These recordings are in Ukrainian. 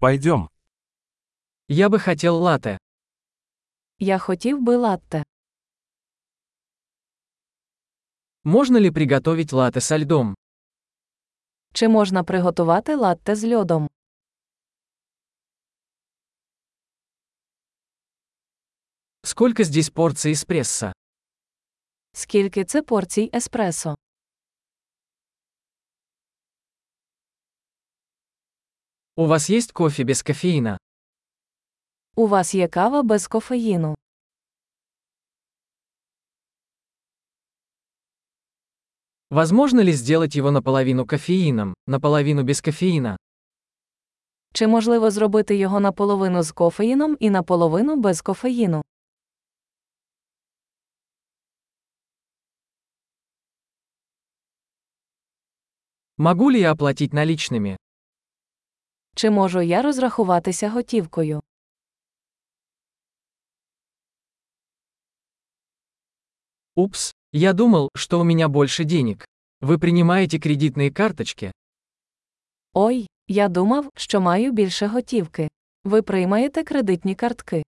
Пойдем. Я бы хотел латте. Я хотів би латте. Можно ли приготовить латте со льдом? Чи можна приготувати латте з льодом? Сколько здесь порций эспрессо? Скільки це порцій еспресо? У вас есть кофе без кофеина? У вас є кава без кофеїну. Возможно ли сделать его наполовину кофеином, наполовину без кофеина? Чи можливо зробити його наполовину з кофеїном і наполовину без кофеїну? Могу ли я оплатить наличными? Чи можу я розрахуватися готівкою? Упс, я думал, что у меня больше денег. Вы принимаете кредитные карточки? Ой, я думав, що маю більше готівки. Ви приймаєте кредитні картки.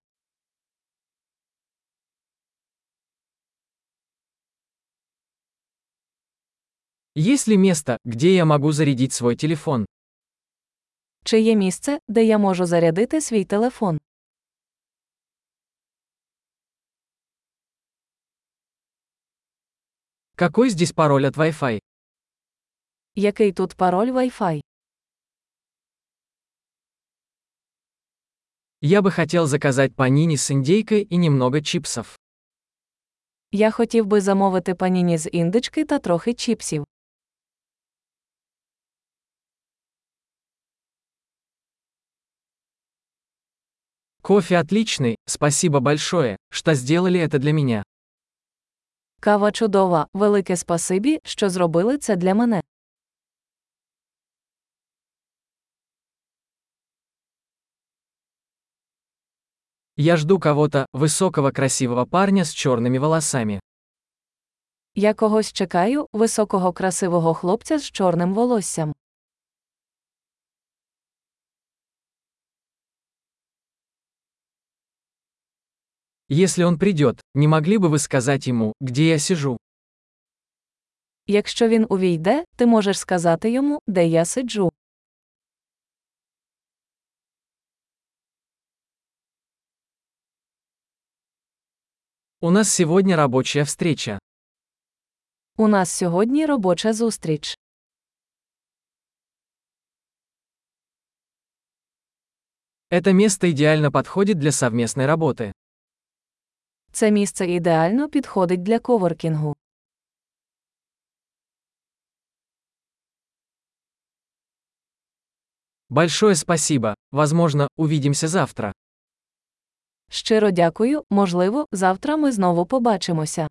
Есть ли место, где я могу зарядить свой телефон? Чи є місце, де я можу зарядити свій телефон? Какой здесь пароль от Wi-Fi? Який тут пароль Wi-Fi? Я бы хотел заказать панини с индейкой и немного чипсов. Я хотів би замовити паніні з індички та трохи чіпсів. Кофе отличный, спасибо большое, что сделали это для меня. Кава чудова, велике спасибі, що зробили це для мене. Я жду кого-то, высокого красивого парня с черными волосами. Я когось чекаю, високого красивого хлопця з чорним волоссям. Если он придет, не могли бы вы сказать ему, где я сижу? Якщо він увійде, ти можеш сказати йому, де я сиджу. У нас сегодня рабочая встреча. У нас сьогодні робоча зустріч. Это место идеально подходит для совместной работы. Це місце ідеально підходить для коворкінгу. Большое спасибо. Возможно, увидимся завтра. Щиро дякую, можливо, завтра ми знову побачимося.